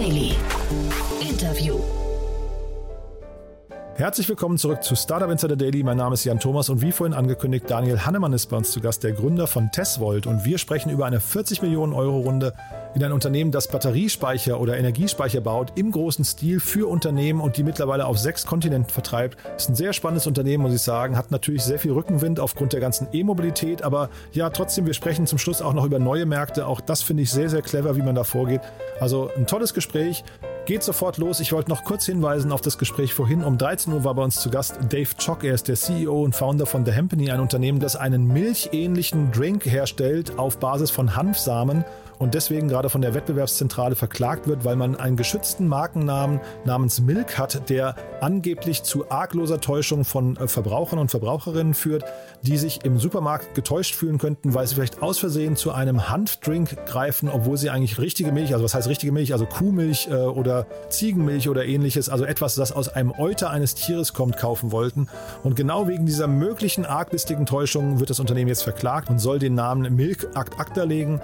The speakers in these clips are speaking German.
Daily. Herzlich willkommen zurück zu Startup Insider Daily. Mein Name ist Jan Thomas und wie vorhin angekündigt, Daniel Hannemann ist bei uns zu Gast, der Gründer von Tesvolt. Und wir sprechen über eine 40 Millionen Euro Runde in ein Unternehmen, das Batteriespeicher oder Energiespeicher baut, im großen Stil für Unternehmen und die mittlerweile auf sechs Kontinenten vertreibt. Ist ein sehr spannendes Unternehmen, muss ich sagen. Hat natürlich sehr viel Rückenwind aufgrund der ganzen E-Mobilität. Aber ja, trotzdem, wir sprechen zum Schluss auch noch über neue Märkte. Auch das finde ich sehr, sehr clever, wie man da vorgeht. Also ein tolles Gespräch. Geht sofort los. Ich wollte noch kurz hinweisen auf das Gespräch vorhin. Um 13 Uhr war bei uns zu Gast Dave Chock. Er ist der CEO und Founder von The Hempany, ein Unternehmen, das einen milchähnlichen Drink herstellt auf Basis von Hanfsamen und deswegen gerade von der Wettbewerbszentrale verklagt wird, weil man einen geschützten Markennamen namens Milk hat, der angeblich zu argloser Täuschung von äh, Verbrauchern und Verbraucherinnen führt, die sich im Supermarkt getäuscht fühlen könnten, weil sie vielleicht aus Versehen zu einem Hanfdrink greifen, obwohl sie eigentlich richtige Milch, also was heißt richtige Milch, also Kuhmilch äh, oder Ziegenmilch oder ähnliches, also etwas, das aus einem Euter eines Tieres kommt, kaufen wollten. Und genau wegen dieser möglichen arglistigen Täuschung wird das Unternehmen jetzt verklagt und soll den Namen Milk Act Acta legen.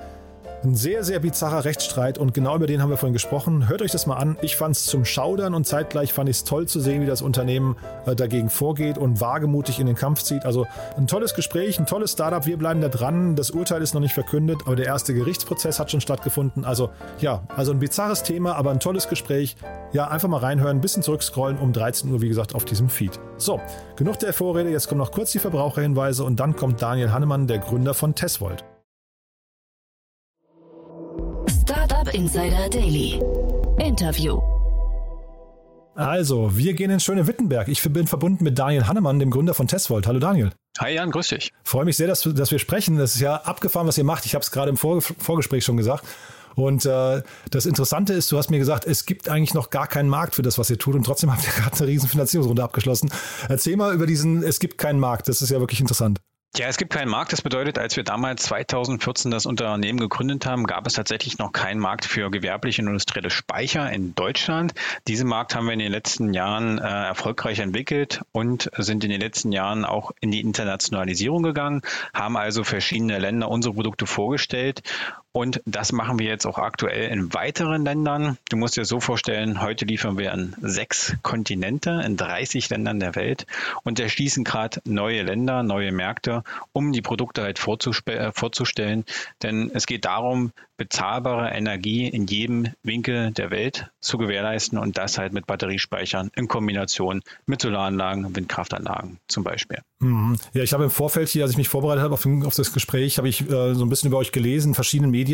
Ein sehr, sehr bizarrer Rechtsstreit und genau über den haben wir vorhin gesprochen. Hört euch das mal an. Ich fand es zum Schaudern und zeitgleich fand ich es toll zu sehen, wie das Unternehmen äh, dagegen vorgeht und wagemutig in den Kampf zieht. Also ein tolles Gespräch, ein tolles Startup. Wir bleiben da dran. Das Urteil ist noch nicht verkündet, aber der erste Gerichtsprozess hat schon stattgefunden. Also ja, also ein bizarres Thema, aber ein tolles Gespräch. Ja, einfach mal reinhören, ein bisschen zurückscrollen um 13 Uhr, wie gesagt, auf diesem Feed. So, genug der Vorrede. Jetzt kommen noch kurz die Verbraucherhinweise und dann kommt Daniel Hannemann, der Gründer von Tesvolt. Insider Daily. Interview. Also, wir gehen ins schöne Wittenberg. Ich bin verbunden mit Daniel Hannemann, dem Gründer von Tesvolt. Hallo Daniel. Hi Jan, grüß dich. Freue mich sehr, dass, dass wir sprechen. Das ist ja abgefahren, was ihr macht. Ich habe es gerade im Vor Vorgespräch schon gesagt. Und äh, das Interessante ist, du hast mir gesagt, es gibt eigentlich noch gar keinen Markt für das, was ihr tut. Und trotzdem habt ihr gerade eine riesen Finanzierungsrunde abgeschlossen. Erzähl mal über diesen, es gibt keinen Markt. Das ist ja wirklich interessant. Ja, es gibt keinen Markt. Das bedeutet, als wir damals 2014 das Unternehmen gegründet haben, gab es tatsächlich noch keinen Markt für gewerbliche und industrielle Speicher in Deutschland. Diesen Markt haben wir in den letzten Jahren äh, erfolgreich entwickelt und sind in den letzten Jahren auch in die Internationalisierung gegangen, haben also verschiedene Länder unsere Produkte vorgestellt und das machen wir jetzt auch aktuell in weiteren Ländern. Du musst dir so vorstellen, heute liefern wir an sechs Kontinente, in 30 Ländern der Welt und erschließen gerade neue Länder, neue Märkte, um die Produkte halt äh, vorzustellen. Denn es geht darum, bezahlbare Energie in jedem Winkel der Welt zu gewährleisten und das halt mit Batteriespeichern in Kombination mit Solaranlagen, Windkraftanlagen zum Beispiel. Mhm. Ja, ich habe im Vorfeld hier, als ich mich vorbereitet habe auf, das Gespräch, habe ich äh, so ein bisschen über euch gelesen, verschiedene Medien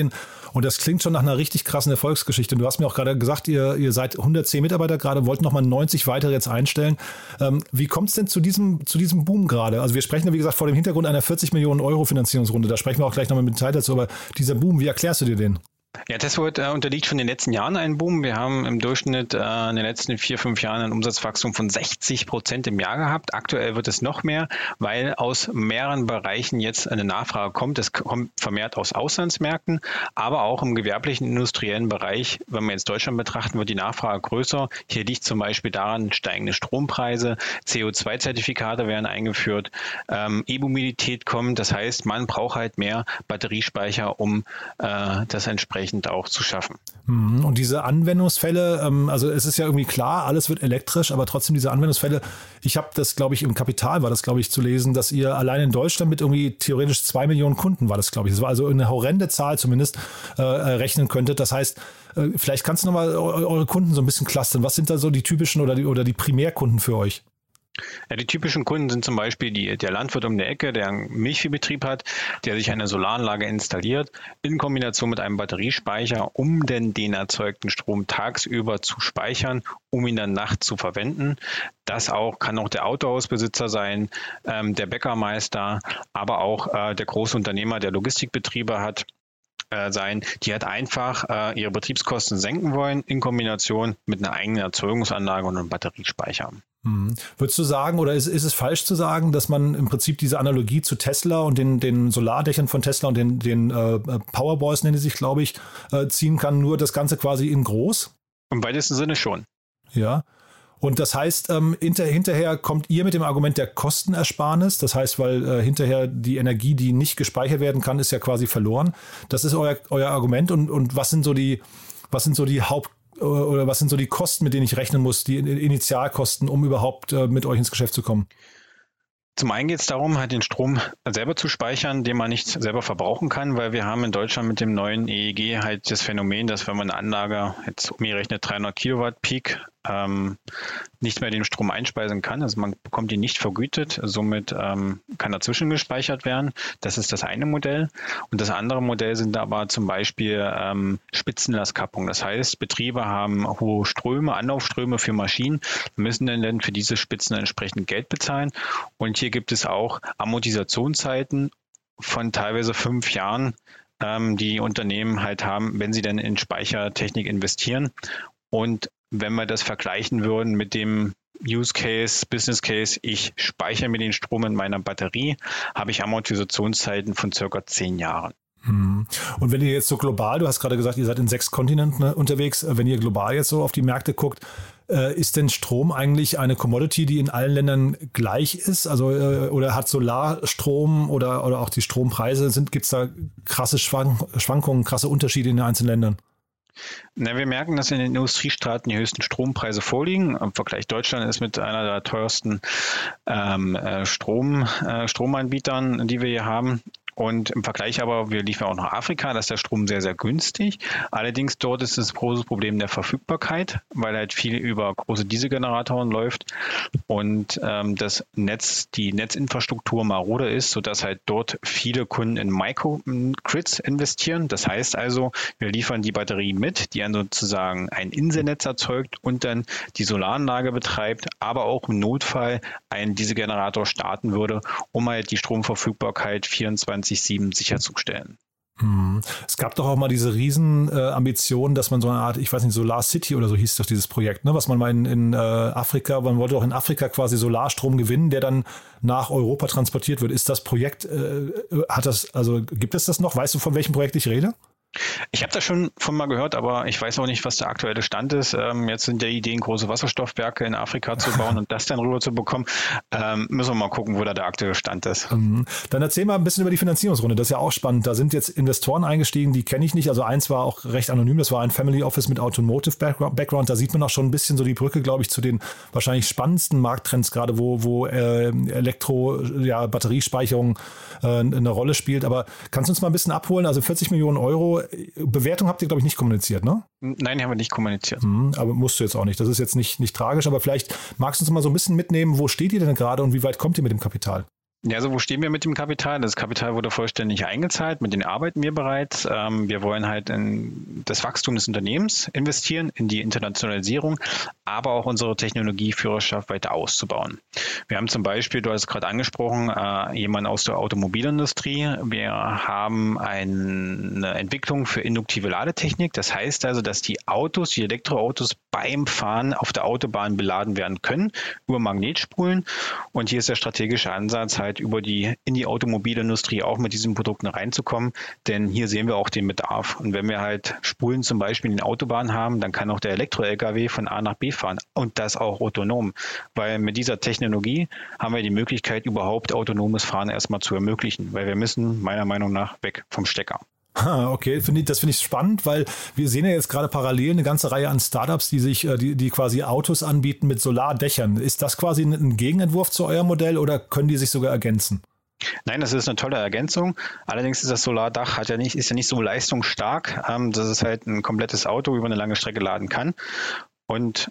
und das klingt schon nach einer richtig krassen Erfolgsgeschichte. Du hast mir auch gerade gesagt, ihr, ihr seid 110 Mitarbeiter gerade, wollt nochmal 90 weitere jetzt einstellen. Ähm, wie kommt es denn zu diesem, zu diesem Boom gerade? Also wir sprechen ja, wie gesagt, vor dem Hintergrund einer 40 Millionen Euro Finanzierungsrunde, da sprechen wir auch gleich nochmal mit Detail dazu, aber dieser Boom, wie erklärst du dir den? Ja, Tesla äh, unterliegt schon in den letzten Jahren einen Boom. Wir haben im Durchschnitt äh, in den letzten vier, fünf Jahren ein Umsatzwachstum von 60 Prozent im Jahr gehabt. Aktuell wird es noch mehr, weil aus mehreren Bereichen jetzt eine Nachfrage kommt. Es kommt vermehrt aus Auslandsmärkten, aber auch im gewerblichen, industriellen Bereich, wenn wir jetzt Deutschland betrachten, wird die Nachfrage größer. Hier liegt zum Beispiel daran steigende Strompreise, CO2-Zertifikate werden eingeführt, ähm, E-Mobilität kommt. Das heißt, man braucht halt mehr Batteriespeicher, um äh, das entsprechend entsprechend auch zu schaffen. Mhm. Und diese Anwendungsfälle, ähm, also es ist ja irgendwie klar, alles wird elektrisch, aber trotzdem diese Anwendungsfälle, ich habe das, glaube ich, im Kapital war das, glaube ich, zu lesen, dass ihr allein in Deutschland mit irgendwie theoretisch zwei Millionen Kunden war das, glaube ich. Das war also eine horrende Zahl zumindest äh, rechnen könntet. Das heißt, äh, vielleicht kannst du nochmal eure Kunden so ein bisschen clustern. Was sind da so die typischen oder die, oder die Primärkunden für euch? Ja, die typischen Kunden sind zum Beispiel die, der Landwirt um der Ecke, der einen Milchviehbetrieb hat, der sich eine Solaranlage installiert, in Kombination mit einem Batteriespeicher, um denn den erzeugten Strom tagsüber zu speichern, um ihn dann nachts zu verwenden. Das auch kann auch der Autohausbesitzer sein, ähm, der Bäckermeister, aber auch äh, der große Unternehmer, der Logistikbetriebe hat äh, sein, die halt einfach äh, ihre Betriebskosten senken wollen in Kombination mit einer eigenen Erzeugungsanlage und einem Batteriespeicher. Mhm. Würdest du sagen, oder ist, ist es falsch zu sagen, dass man im Prinzip diese Analogie zu Tesla und den, den Solardächern von Tesla und den, den äh, Powerboys, nennen sie sich, glaube ich, äh, ziehen kann, nur das Ganze quasi in groß? Im weitesten Sinne schon. Ja. Und das heißt, ähm, hinter, hinterher kommt ihr mit dem Argument der Kostenersparnis. Das heißt, weil äh, hinterher die Energie, die nicht gespeichert werden kann, ist ja quasi verloren. Das ist euer, euer Argument. Und, und was sind so die, was sind so die Haupt oder was sind so die Kosten, mit denen ich rechnen muss, die Initialkosten, um überhaupt äh, mit euch ins Geschäft zu kommen? Zum einen geht es darum, halt den Strom selber zu speichern, den man nicht selber verbrauchen kann, weil wir haben in Deutschland mit dem neuen EEG halt das Phänomen, dass wenn man eine Anlage jetzt umgerechnet 300 Kilowatt Peak ähm, nicht mehr den Strom einspeisen kann. Also man bekommt ihn nicht vergütet, somit ähm, kann er zwischengespeichert werden. Das ist das eine Modell. Und das andere Modell sind aber zum Beispiel ähm, Spitzenlastkappung. Das heißt, Betriebe haben hohe Ströme, Anlaufströme für Maschinen, müssen dann für diese Spitzen entsprechend Geld bezahlen. Und hier gibt es auch Amortisationszeiten von teilweise fünf Jahren, ähm, die Unternehmen halt haben, wenn sie dann in Speichertechnik investieren. Und wenn wir das vergleichen würden mit dem Use Case, Business Case, ich speichere mir den Strom in meiner Batterie, habe ich Amortisationszeiten von circa zehn Jahren. Hm. Und wenn ihr jetzt so global, du hast gerade gesagt, ihr seid in sechs Kontinenten ne, unterwegs, wenn ihr global jetzt so auf die Märkte guckt, äh, ist denn Strom eigentlich eine Commodity, die in allen Ländern gleich ist? Also äh, oder hat Solarstrom oder, oder auch die Strompreise, gibt es da krasse Schwankungen, krasse Unterschiede in den einzelnen Ländern? Na, wir merken, dass in den Industriestaaten die höchsten Strompreise vorliegen. Im Vergleich Deutschland ist mit einer der teuersten ähm, äh, Strom, äh, Stromanbietern, die wir hier haben. Und im Vergleich aber, wir liefern auch nach Afrika, da ist der Strom sehr, sehr günstig. Allerdings dort ist das große Problem der Verfügbarkeit, weil halt viel über große Dieselgeneratoren läuft und ähm, das Netz, die Netzinfrastruktur marode ist, sodass halt dort viele Kunden in Microgrids investieren. Das heißt also, wir liefern die Batterie mit, die dann sozusagen ein Inselnetz erzeugt und dann die Solaranlage betreibt, aber auch im Notfall einen Dieselgenerator starten würde, um halt die Stromverfügbarkeit 24 24-7 sicherzustellen. Hm. Es gab doch auch mal diese Riesenambition, äh, dass man so eine Art, ich weiß nicht, Solar City oder so hieß doch dieses Projekt, ne? was man mal in, in äh, Afrika, man wollte auch in Afrika quasi Solarstrom gewinnen, der dann nach Europa transportiert wird. Ist das Projekt, äh, hat das, also gibt es das noch? Weißt du, von welchem Projekt ich rede? Ich habe das schon von mal gehört, aber ich weiß auch nicht, was der aktuelle Stand ist. Ähm, jetzt sind ja Ideen, große Wasserstoffwerke in Afrika zu bauen und das dann rüber zu bekommen. Ähm, müssen wir mal gucken, wo da der aktuelle Stand ist. Mhm. Dann erzähl mal ein bisschen über die Finanzierungsrunde. Das ist ja auch spannend. Da sind jetzt Investoren eingestiegen, die kenne ich nicht. Also eins war auch recht anonym. Das war ein Family Office mit Automotive Background. Da sieht man auch schon ein bisschen so die Brücke, glaube ich, zu den wahrscheinlich spannendsten Markttrends gerade, wo, wo äh, Elektro, ja, Batteriespeicherung äh, eine Rolle spielt. Aber kannst du uns mal ein bisschen abholen? Also 40 Millionen Euro Bewertung habt ihr, glaube ich, nicht kommuniziert, ne? Nein, haben wir nicht kommuniziert. Mhm, aber musst du jetzt auch nicht. Das ist jetzt nicht, nicht tragisch, aber vielleicht magst du uns mal so ein bisschen mitnehmen, wo steht ihr denn gerade und wie weit kommt ihr mit dem Kapital? Ja, also wo stehen wir mit dem Kapital? Das Kapital wurde vollständig eingezahlt, mit denen arbeiten wir bereits. Ähm, wir wollen halt in das Wachstum des Unternehmens investieren, in die Internationalisierung, aber auch unsere Technologieführerschaft weiter auszubauen. Wir haben zum Beispiel, du hast es gerade angesprochen, äh, jemanden aus der Automobilindustrie. Wir haben eine Entwicklung für induktive Ladetechnik. Das heißt also, dass die Autos, die Elektroautos beim Fahren auf der Autobahn beladen werden können über Magnetspulen. Und hier ist der strategische Ansatz halt über die, in die Automobilindustrie auch mit diesen Produkten reinzukommen. Denn hier sehen wir auch den Bedarf. Und wenn wir halt Spulen zum Beispiel in den Autobahnen haben, dann kann auch der Elektro-LKW von A nach B fahren und das auch autonom. Weil mit dieser Technologie haben wir die Möglichkeit, überhaupt autonomes Fahren erstmal zu ermöglichen. Weil wir müssen meiner Meinung nach weg vom Stecker. Okay, das finde ich spannend, weil wir sehen ja jetzt gerade parallel eine ganze Reihe an Startups, die sich, äh, die, die quasi Autos anbieten mit Solardächern. Ist das quasi ein Gegenentwurf zu eurem Modell oder können die sich sogar ergänzen? Nein, das ist eine tolle Ergänzung. Allerdings ist das Solardach hat ja nicht, ist ja nicht so leistungsstark, ähm, dass es halt ein komplettes Auto über eine lange Strecke laden kann. Und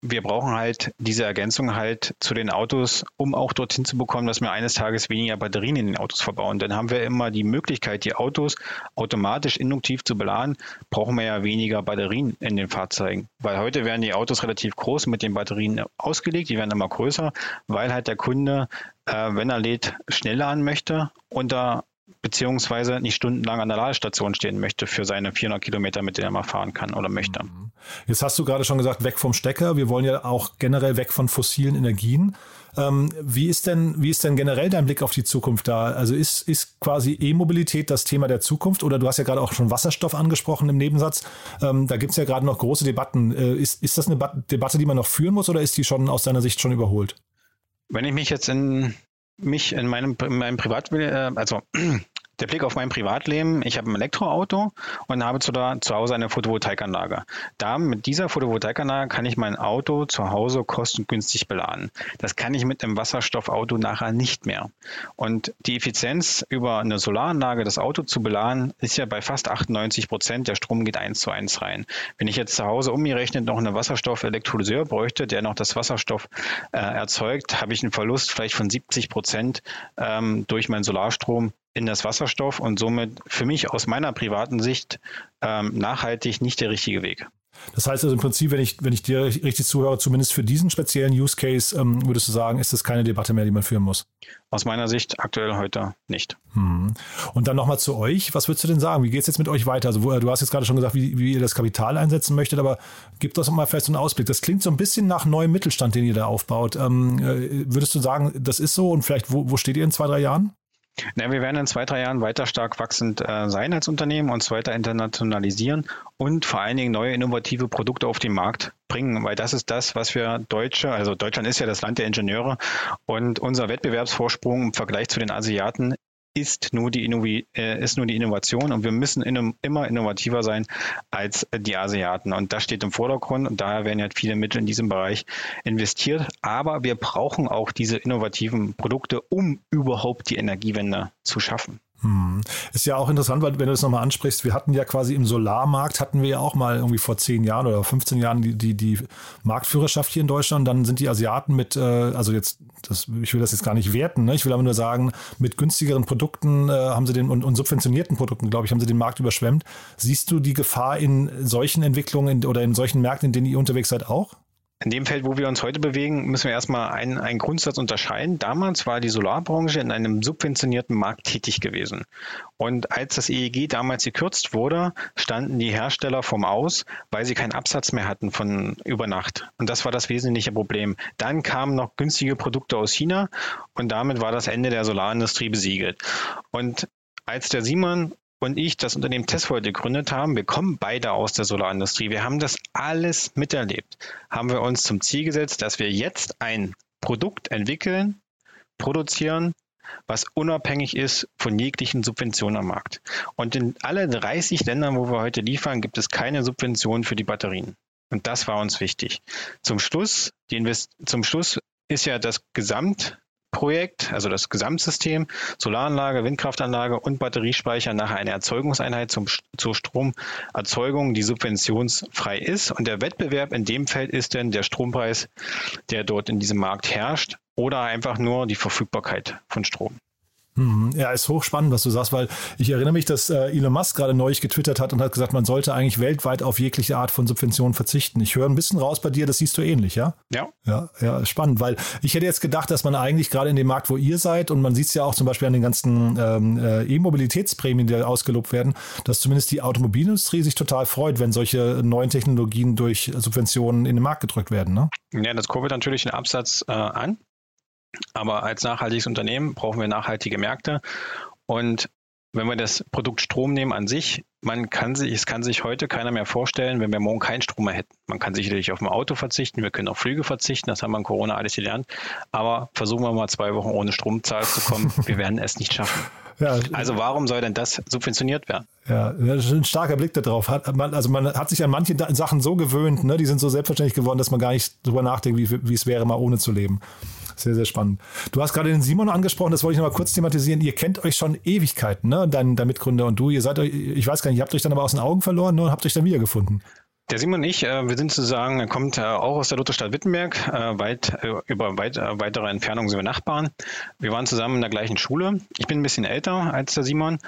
wir brauchen halt diese Ergänzung halt zu den Autos, um auch dorthin zu bekommen, dass wir eines Tages weniger Batterien in den Autos verbauen. Dann haben wir immer die Möglichkeit, die Autos automatisch induktiv zu beladen, brauchen wir ja weniger Batterien in den Fahrzeugen. Weil heute werden die Autos relativ groß mit den Batterien ausgelegt, die werden immer größer, weil halt der Kunde, äh, wenn er lädt, schneller an möchte da beziehungsweise nicht stundenlang an der Ladestation stehen möchte für seine 400 Kilometer, mit denen er mal fahren kann oder möchte. Mhm. Jetzt hast du gerade schon gesagt, weg vom Stecker. Wir wollen ja auch generell weg von fossilen Energien. Ähm, wie, ist denn, wie ist denn generell dein Blick auf die Zukunft da? Also ist, ist quasi E-Mobilität das Thema der Zukunft? Oder du hast ja gerade auch schon Wasserstoff angesprochen im Nebensatz. Ähm, da gibt es ja gerade noch große Debatten. Äh, ist, ist das eine Debatte, die man noch führen muss oder ist die schon aus deiner Sicht schon überholt? Wenn ich mich jetzt in mich in meinem, in meinem Privat, äh, also der Blick auf mein Privatleben. Ich habe ein Elektroauto und habe zu, da, zu Hause eine Photovoltaikanlage. Da mit dieser Photovoltaikanlage kann ich mein Auto zu Hause kostengünstig beladen. Das kann ich mit einem Wasserstoffauto nachher nicht mehr. Und die Effizienz über eine Solaranlage das Auto zu beladen, ist ja bei fast 98 Prozent. Der Strom geht eins zu eins rein. Wenn ich jetzt zu Hause umgerechnet noch einen Wasserstoffelektrolyseur bräuchte, der noch das Wasserstoff äh, erzeugt, habe ich einen Verlust vielleicht von 70 Prozent ähm, durch meinen Solarstrom in das Wasserstoff und somit für mich aus meiner privaten Sicht ähm, nachhaltig nicht der richtige Weg. Das heißt also im Prinzip, wenn ich, wenn ich dir richtig zuhöre, zumindest für diesen speziellen Use Case, ähm, würdest du sagen, ist das keine Debatte mehr, die man führen muss? Aus meiner Sicht aktuell heute nicht. Hm. Und dann nochmal zu euch. Was würdest du denn sagen? Wie geht es jetzt mit euch weiter? Also, wo, du hast jetzt gerade schon gesagt, wie, wie, ihr das Kapital einsetzen möchtet, aber gib doch mal vielleicht so einen Ausblick. Das klingt so ein bisschen nach neuem Mittelstand, den ihr da aufbaut. Ähm, äh, würdest du sagen, das ist so und vielleicht, wo, wo steht ihr in zwei, drei Jahren? Ja, wir werden in zwei, drei Jahren weiter stark wachsend äh, sein als Unternehmen, uns weiter internationalisieren und vor allen Dingen neue innovative Produkte auf den Markt bringen, weil das ist das, was wir Deutsche, also Deutschland ist ja das Land der Ingenieure und unser Wettbewerbsvorsprung im Vergleich zu den Asiaten ist nur die, Innovi äh, ist nur die Innovation und wir müssen in, immer innovativer sein als die Asiaten. Und das steht im Vordergrund und daher werden ja viele Mittel in diesem Bereich investiert. Aber wir brauchen auch diese innovativen Produkte, um überhaupt die Energiewende zu schaffen. Hm. Ist ja auch interessant, weil wenn du das nochmal ansprichst, wir hatten ja quasi im Solarmarkt, hatten wir ja auch mal irgendwie vor 10 Jahren oder 15 Jahren die, die, die Marktführerschaft hier in Deutschland. Dann sind die Asiaten mit, äh, also jetzt, das, ich will das jetzt gar nicht werten, ne? ich will aber nur sagen, mit günstigeren Produkten äh, haben sie den und, und subventionierten Produkten, glaube ich, haben sie den Markt überschwemmt. Siehst du die Gefahr in solchen Entwicklungen oder in solchen Märkten, in denen ihr unterwegs seid, auch? In dem Feld, wo wir uns heute bewegen, müssen wir erstmal einen, einen Grundsatz unterscheiden. Damals war die Solarbranche in einem subventionierten Markt tätig gewesen. Und als das EEG damals gekürzt wurde, standen die Hersteller vom Aus, weil sie keinen Absatz mehr hatten von über Nacht. Und das war das wesentliche Problem. Dann kamen noch günstige Produkte aus China und damit war das Ende der Solarindustrie besiegelt. Und als der Simon und ich das Unternehmen Tesla gegründet haben, wir kommen beide aus der Solarindustrie. Wir haben das alles miterlebt. Haben wir uns zum Ziel gesetzt, dass wir jetzt ein Produkt entwickeln, produzieren, was unabhängig ist von jeglichen Subventionen am Markt. Und in alle 30 Ländern, wo wir heute liefern, gibt es keine Subventionen für die Batterien. Und das war uns wichtig. Zum Schluss, zum Schluss ist ja das Gesamt Projekt, also das Gesamtsystem, Solaranlage, Windkraftanlage und Batteriespeicher nachher eine Erzeugungseinheit zum, zur Stromerzeugung, die subventionsfrei ist. Und der Wettbewerb in dem Feld ist denn der Strompreis, der dort in diesem Markt herrscht oder einfach nur die Verfügbarkeit von Strom. Mhm. Ja, ist hochspannend, was du sagst, weil ich erinnere mich, dass äh, Elon Musk gerade neulich getwittert hat und hat gesagt, man sollte eigentlich weltweit auf jegliche Art von Subventionen verzichten. Ich höre ein bisschen raus bei dir, das siehst du ähnlich, ja? Ja. Ja, ja spannend, weil ich hätte jetzt gedacht, dass man eigentlich gerade in dem Markt, wo ihr seid, und man sieht es ja auch zum Beispiel an den ganzen ähm, äh, E-Mobilitätsprämien, die ausgelobt werden, dass zumindest die Automobilindustrie sich total freut, wenn solche neuen Technologien durch Subventionen in den Markt gedrückt werden, ne? Ja, das kurbelt natürlich den Absatz äh, an. Aber als nachhaltiges Unternehmen brauchen wir nachhaltige Märkte. Und wenn wir das Produkt Strom nehmen an sich, man kann sich, es kann sich heute keiner mehr vorstellen, wenn wir morgen keinen Strom mehr hätten. Man kann sicherlich auf ein Auto verzichten, wir können auf Flüge verzichten, das haben wir in Corona alles gelernt. Aber versuchen wir mal zwei Wochen ohne Stromzahl zu kommen, wir werden es nicht schaffen. Ja, also warum soll denn das subventioniert werden? Ja, das ist ein starker Blick darauf. Hat, man, also man hat sich an manche Sachen so gewöhnt, ne, die sind so selbstverständlich geworden, dass man gar nicht drüber nachdenkt, wie, wie es wäre, mal ohne zu leben. Sehr, sehr spannend. Du hast gerade den Simon angesprochen, das wollte ich noch mal kurz thematisieren. Ihr kennt euch schon Ewigkeiten, ne? Dein, dein Mitgründer und du. Ihr seid euch, ich weiß gar nicht, ihr habt euch dann aber aus den Augen verloren ne? und habt euch dann wiedergefunden. Der Simon und ich, äh, wir sind sozusagen, er kommt äh, auch aus der Lutherstadt Wittenberg, äh, weit, über weit, weitere Entfernungen sind wir Nachbarn. Wir waren zusammen in der gleichen Schule. Ich bin ein bisschen älter als der Simon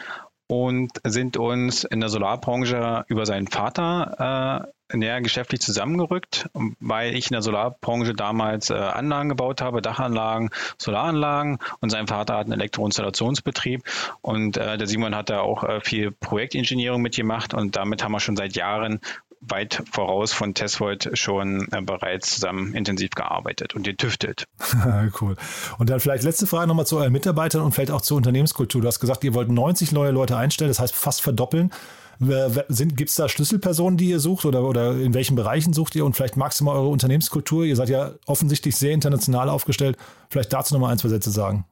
und sind uns in der Solarbranche über seinen Vater näher geschäftlich zusammengerückt, weil ich in der Solarbranche damals äh, Anlagen gebaut habe, Dachanlagen, Solaranlagen und sein Vater hat einen Elektroinstallationsbetrieb und äh, der Simon hat da auch äh, viel Projektingenieurung mitgemacht und damit haben wir schon seit Jahren weit voraus von Tesvolt schon äh, bereits zusammen intensiv gearbeitet und getüftelt. cool. Und dann vielleicht letzte Frage nochmal zu euren Mitarbeitern und vielleicht auch zur Unternehmenskultur. Du hast gesagt, ihr wollt 90 neue Leute einstellen, das heißt fast verdoppeln. Gibt es da Schlüsselpersonen, die ihr sucht oder, oder in welchen Bereichen sucht ihr und vielleicht maximal eure Unternehmenskultur? Ihr seid ja offensichtlich sehr international aufgestellt. Vielleicht dazu nochmal ein, zwei Sätze sagen.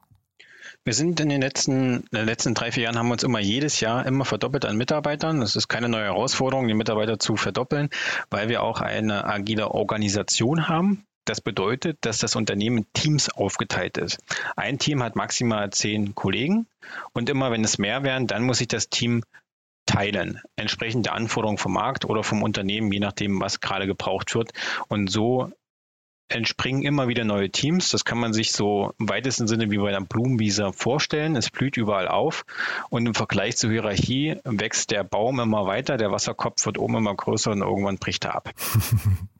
Wir sind in den letzten, in den letzten drei, vier Jahren haben wir uns immer jedes Jahr immer verdoppelt an Mitarbeitern. Das ist keine neue Herausforderung, die Mitarbeiter zu verdoppeln, weil wir auch eine agile Organisation haben. Das bedeutet, dass das Unternehmen Teams aufgeteilt ist. Ein Team hat maximal zehn Kollegen und immer wenn es mehr werden, dann muss sich das Team teilen, entsprechend der Anforderungen vom Markt oder vom Unternehmen, je nachdem, was gerade gebraucht wird. Und so entspringen immer wieder neue Teams. Das kann man sich so im weitesten Sinne wie bei einer Blumenwiese vorstellen. Es blüht überall auf und im Vergleich zur Hierarchie wächst der Baum immer weiter, der Wasserkopf wird oben immer größer und irgendwann bricht er ab.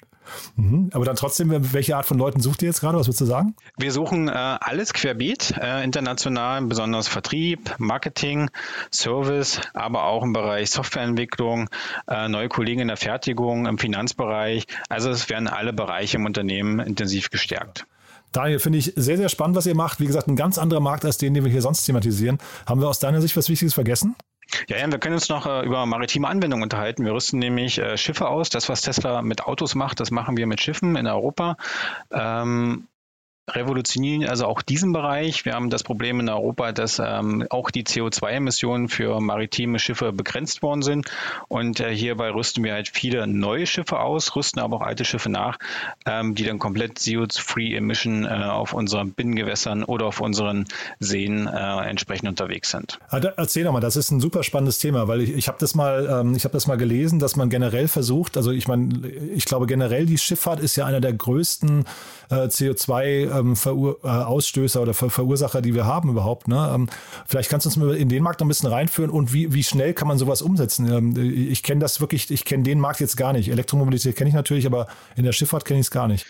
Mhm. Aber dann trotzdem, welche Art von Leuten sucht ihr jetzt gerade? Was würdest du sagen? Wir suchen äh, alles querbeet, äh, international, besonders Vertrieb, Marketing, Service, aber auch im Bereich Softwareentwicklung, äh, neue Kollegen in der Fertigung, im Finanzbereich. Also es werden alle Bereiche im Unternehmen intensiv gestärkt. Daniel, finde ich sehr, sehr spannend, was ihr macht. Wie gesagt, ein ganz anderer Markt als den, den wir hier sonst thematisieren. Haben wir aus deiner Sicht was Wichtiges vergessen? Ja, ja, wir können uns noch äh, über maritime Anwendungen unterhalten. Wir rüsten nämlich äh, Schiffe aus. Das, was Tesla mit Autos macht, das machen wir mit Schiffen in Europa. Ähm, revolutionieren also auch diesen Bereich. Wir haben das Problem in Europa, dass ähm, auch die CO2-Emissionen für maritime Schiffe begrenzt worden sind. Und äh, hierbei rüsten wir halt viele neue Schiffe aus, rüsten aber auch alte Schiffe nach, ähm, die dann komplett CO2-free Emission äh, auf unseren Binnengewässern oder auf unseren Seen äh, entsprechend unterwegs sind. Ah, erzähl doch mal, das ist ein super spannendes Thema, weil ich, ich habe das mal, ähm, ich das mal gelesen, dass man generell versucht, also ich meine, ich glaube generell die Schifffahrt ist ja einer der größten äh, CO2 ähm, Verur äh, Ausstößer oder Ver Verursacher, die wir haben überhaupt. Ne? Ähm, vielleicht kannst du uns mal in den Markt noch ein bisschen reinführen und wie, wie schnell kann man sowas umsetzen? Ähm, ich kenne das wirklich, ich kenne den Markt jetzt gar nicht. Elektromobilität kenne ich natürlich, aber in der Schifffahrt kenne ich es gar nicht.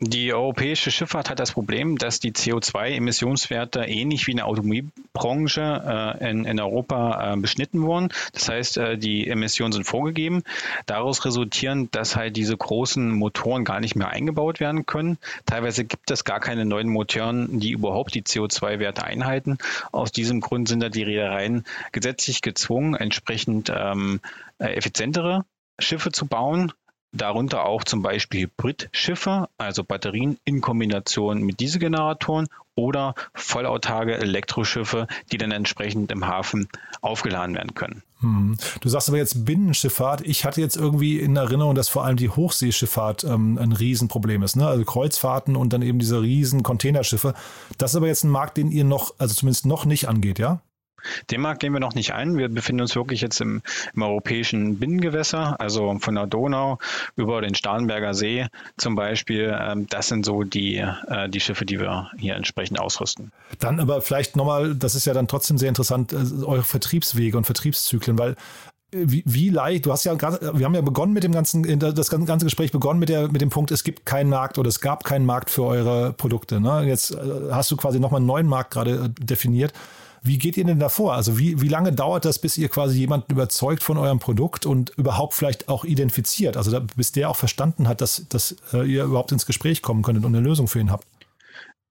Die europäische Schifffahrt hat das Problem, dass die CO2-Emissionswerte ähnlich wie in der Automobilbranche äh, in, in Europa äh, beschnitten wurden. Das heißt, äh, die Emissionen sind vorgegeben. Daraus resultieren, dass halt diese großen Motoren gar nicht mehr eingebaut werden können. Teilweise gibt es gar keine neuen Motoren, die überhaupt die CO2-Werte einhalten. Aus diesem Grund sind da die Reedereien gesetzlich gezwungen, entsprechend ähm, äh, effizientere Schiffe zu bauen, darunter auch zum Beispiel Hybridschiffe, also Batterien in Kombination mit Dieselgeneratoren oder vollautarke Elektroschiffe, die dann entsprechend im Hafen aufgeladen werden können. Hm. Du sagst aber jetzt Binnenschifffahrt. Ich hatte jetzt irgendwie in Erinnerung, dass vor allem die Hochseeschifffahrt ähm, ein Riesenproblem ist. Ne? Also Kreuzfahrten und dann eben diese riesen Containerschiffe. Das ist aber jetzt ein Markt, den ihr noch, also zumindest noch nicht angeht, ja? Den Markt gehen wir noch nicht ein. Wir befinden uns wirklich jetzt im, im, europäischen Binnengewässer, also von der Donau über den Starnberger See zum Beispiel. Ähm, das sind so die, äh, die Schiffe, die wir hier entsprechend ausrüsten. Dann aber vielleicht nochmal, das ist ja dann trotzdem sehr interessant, äh, eure Vertriebswege und Vertriebszyklen, weil äh, wie, wie, leicht, du hast ja wir haben ja begonnen mit dem ganzen, das ganze Gespräch begonnen mit, der, mit dem Punkt, es gibt keinen Markt oder es gab keinen Markt für eure Produkte. Ne? Jetzt hast du quasi nochmal einen neuen Markt gerade definiert. Wie geht ihr denn davor? Also wie, wie lange dauert das, bis ihr quasi jemanden überzeugt von eurem Produkt und überhaupt vielleicht auch identifiziert? Also da, bis der auch verstanden hat, dass, dass äh, ihr überhaupt ins Gespräch kommen könntet und eine Lösung für ihn habt?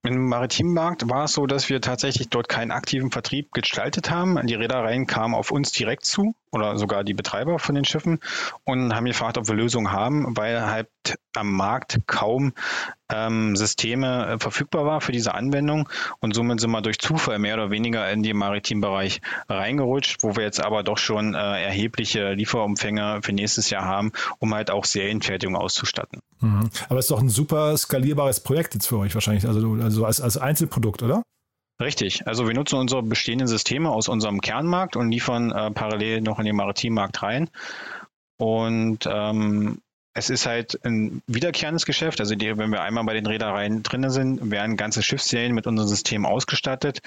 Im Maritimmarkt war es so, dass wir tatsächlich dort keinen aktiven Vertrieb gestaltet haben. Die Reedereien kamen auf uns direkt zu oder sogar die Betreiber von den Schiffen und haben gefragt, ob wir Lösungen haben, weil halt am Markt kaum ähm, Systeme äh, verfügbar war für diese Anwendung und somit sind wir durch Zufall mehr oder weniger in den Maritimbereich reingerutscht, wo wir jetzt aber doch schon äh, erhebliche Lieferumfänge für nächstes Jahr haben, um halt auch Serienfertigung auszustatten. Mhm. Aber es ist doch ein super skalierbares Projekt jetzt für euch wahrscheinlich, also, also als, als Einzelprodukt, oder? Richtig. Also wir nutzen unsere bestehenden Systeme aus unserem Kernmarkt und liefern äh, parallel noch in den Maritimmarkt rein. Und ähm, es ist halt ein wiederkehrendes Geschäft. Also die, wenn wir einmal bei den Reedereien drin sind, werden ganze Schiffsserien mit unserem System ausgestattet.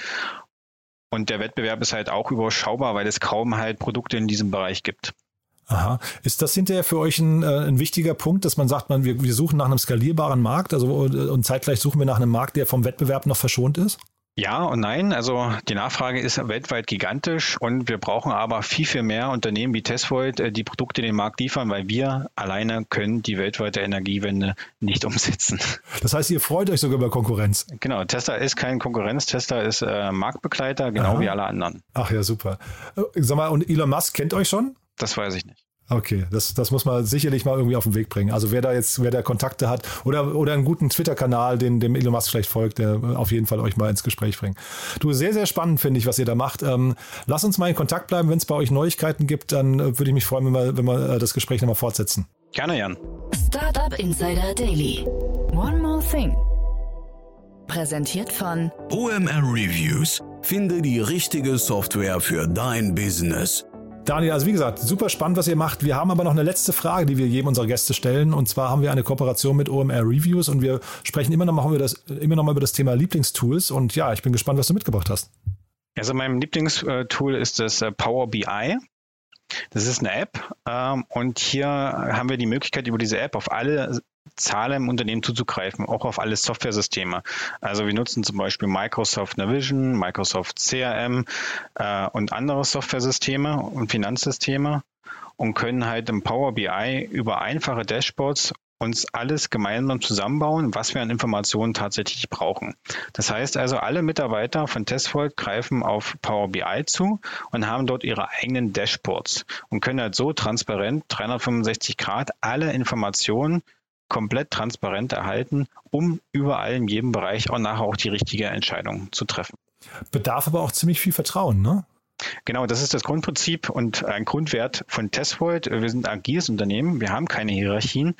Und der Wettbewerb ist halt auch überschaubar, weil es kaum halt Produkte in diesem Bereich gibt. Aha. Ist das hinterher für euch ein, äh, ein wichtiger Punkt, dass man sagt, man, wir, wir suchen nach einem skalierbaren Markt, also und zeitgleich suchen wir nach einem Markt, der vom Wettbewerb noch verschont ist? Ja und nein. Also die Nachfrage ist weltweit gigantisch und wir brauchen aber viel, viel mehr Unternehmen wie Tesvolt, äh, die Produkte in den Markt liefern, weil wir alleine können die weltweite Energiewende nicht umsetzen. Das heißt, ihr freut euch sogar über Konkurrenz. Genau, Tesla ist kein Konkurrenz, Tesla ist äh, Marktbegleiter, genau Aha. wie alle anderen. Ach ja, super. Äh, sag mal, und Elon Musk kennt euch schon? Das weiß ich nicht. Okay, das, das muss man sicherlich mal irgendwie auf den Weg bringen. Also wer da jetzt, wer da Kontakte hat oder, oder einen guten Twitter-Kanal, den dem Elon Musk vielleicht folgt, der auf jeden Fall euch mal ins Gespräch bringt. Du, sehr, sehr spannend finde ich, was ihr da macht. Ähm, lass uns mal in Kontakt bleiben. Wenn es bei euch Neuigkeiten gibt, dann äh, würde ich mich freuen, wenn wir, wenn wir äh, das Gespräch nochmal fortsetzen. Gerne, Jan. Startup Insider Daily. One more thing. Präsentiert von OMR Reviews. Finde die richtige Software für dein Business. Daniel, also wie gesagt, super spannend, was ihr macht. Wir haben aber noch eine letzte Frage, die wir jedem unserer Gäste stellen. Und zwar haben wir eine Kooperation mit OMR Reviews und wir sprechen immer noch mal über das, immer noch mal über das Thema Lieblingstools. Und ja, ich bin gespannt, was du mitgebracht hast. Also mein Lieblingstool ist das äh, Power BI. Das ist eine App ähm, und hier haben wir die Möglichkeit, über diese App auf alle Zahlen im Unternehmen zuzugreifen, auch auf alle Softwaresysteme. Also wir nutzen zum Beispiel Microsoft Navision, Microsoft CRM äh, und andere Softwaresysteme und Finanzsysteme und können halt im Power BI über einfache Dashboards uns alles gemeinsam zusammenbauen, was wir an Informationen tatsächlich brauchen. Das heißt also, alle Mitarbeiter von Testvolt greifen auf Power BI zu und haben dort ihre eigenen Dashboards und können halt so transparent 365 Grad alle Informationen komplett transparent erhalten, um überall in jedem Bereich auch nachher auch die richtige Entscheidung zu treffen. Bedarf aber auch ziemlich viel Vertrauen, ne? Genau, das ist das Grundprinzip und ein Grundwert von Testvolt. Wir sind ein agiles Unternehmen, wir haben keine Hierarchien.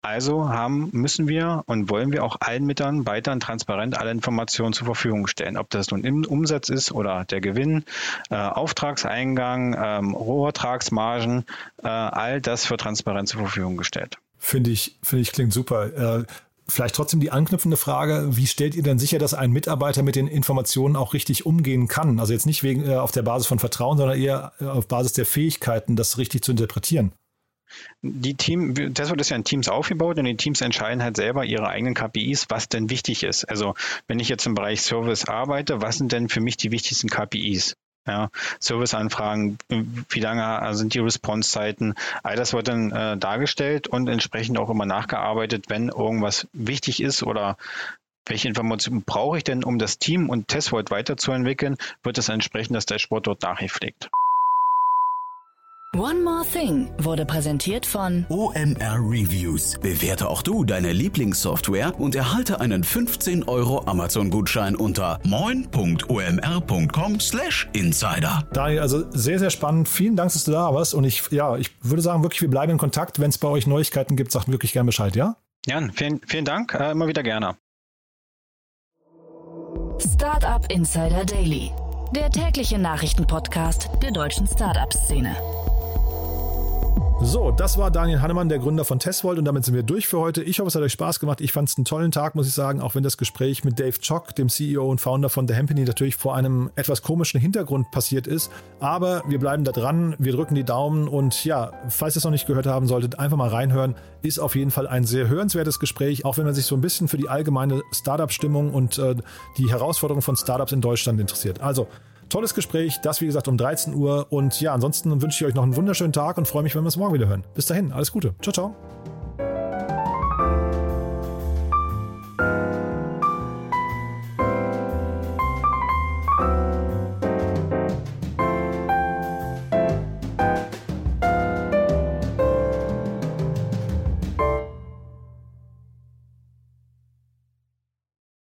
Also haben, müssen wir und wollen wir auch allen Mitarbeitern transparent alle Informationen zur Verfügung stellen. Ob das nun im Umsatz ist oder der Gewinn, äh, Auftragseingang, ähm, Rohertragsmargen, äh, all das wird transparent zur Verfügung gestellt. Finde ich, finde ich klingt super. Äh, vielleicht trotzdem die anknüpfende Frage, wie stellt ihr denn sicher, dass ein Mitarbeiter mit den Informationen auch richtig umgehen kann? Also jetzt nicht wegen, äh, auf der Basis von Vertrauen, sondern eher äh, auf Basis der Fähigkeiten, das richtig zu interpretieren. Die Team, das wird ja in Teams aufgebaut und die Teams entscheiden halt selber ihre eigenen KPIs, was denn wichtig ist. Also wenn ich jetzt im Bereich Service arbeite, was sind denn für mich die wichtigsten KPIs? Ja, Serviceanfragen, wie lange sind die Response-Zeiten, all das wird dann äh, dargestellt und entsprechend auch immer nachgearbeitet, wenn irgendwas wichtig ist oder welche Informationen brauche ich denn, um das Team und Testvolt weiterzuentwickeln, wird das entsprechend das Dashboard dort nachgepflegt. One More Thing wurde präsentiert von OMR Reviews. Bewerte auch du deine Lieblingssoftware und erhalte einen 15 Euro Amazon-Gutschein unter moin.omr.com/insider. Daniel, also sehr, sehr spannend. Vielen Dank, dass du da warst. Und ich, ja, ich würde sagen, wirklich, wir bleiben in Kontakt. Wenn es bei euch Neuigkeiten gibt, sagt wirklich gerne Bescheid, ja? Jan, vielen, vielen Dank. Äh, immer wieder gerne. Startup Insider Daily, der tägliche Nachrichtenpodcast der deutschen Startup-Szene. So, das war Daniel Hannemann, der Gründer von Testvolt und damit sind wir durch für heute. Ich hoffe, es hat euch Spaß gemacht. Ich fand es einen tollen Tag, muss ich sagen, auch wenn das Gespräch mit Dave Chock, dem CEO und Founder von The Hempany, natürlich vor einem etwas komischen Hintergrund passiert ist. Aber wir bleiben da dran, wir drücken die Daumen und ja, falls ihr es noch nicht gehört haben solltet, einfach mal reinhören. Ist auf jeden Fall ein sehr hörenswertes Gespräch, auch wenn man sich so ein bisschen für die allgemeine Startup-Stimmung und äh, die Herausforderungen von Startups in Deutschland interessiert. Also, Tolles Gespräch, das wie gesagt um 13 Uhr. Und ja, ansonsten wünsche ich euch noch einen wunderschönen Tag und freue mich, wenn wir uns morgen wieder hören. Bis dahin, alles Gute. Ciao, ciao.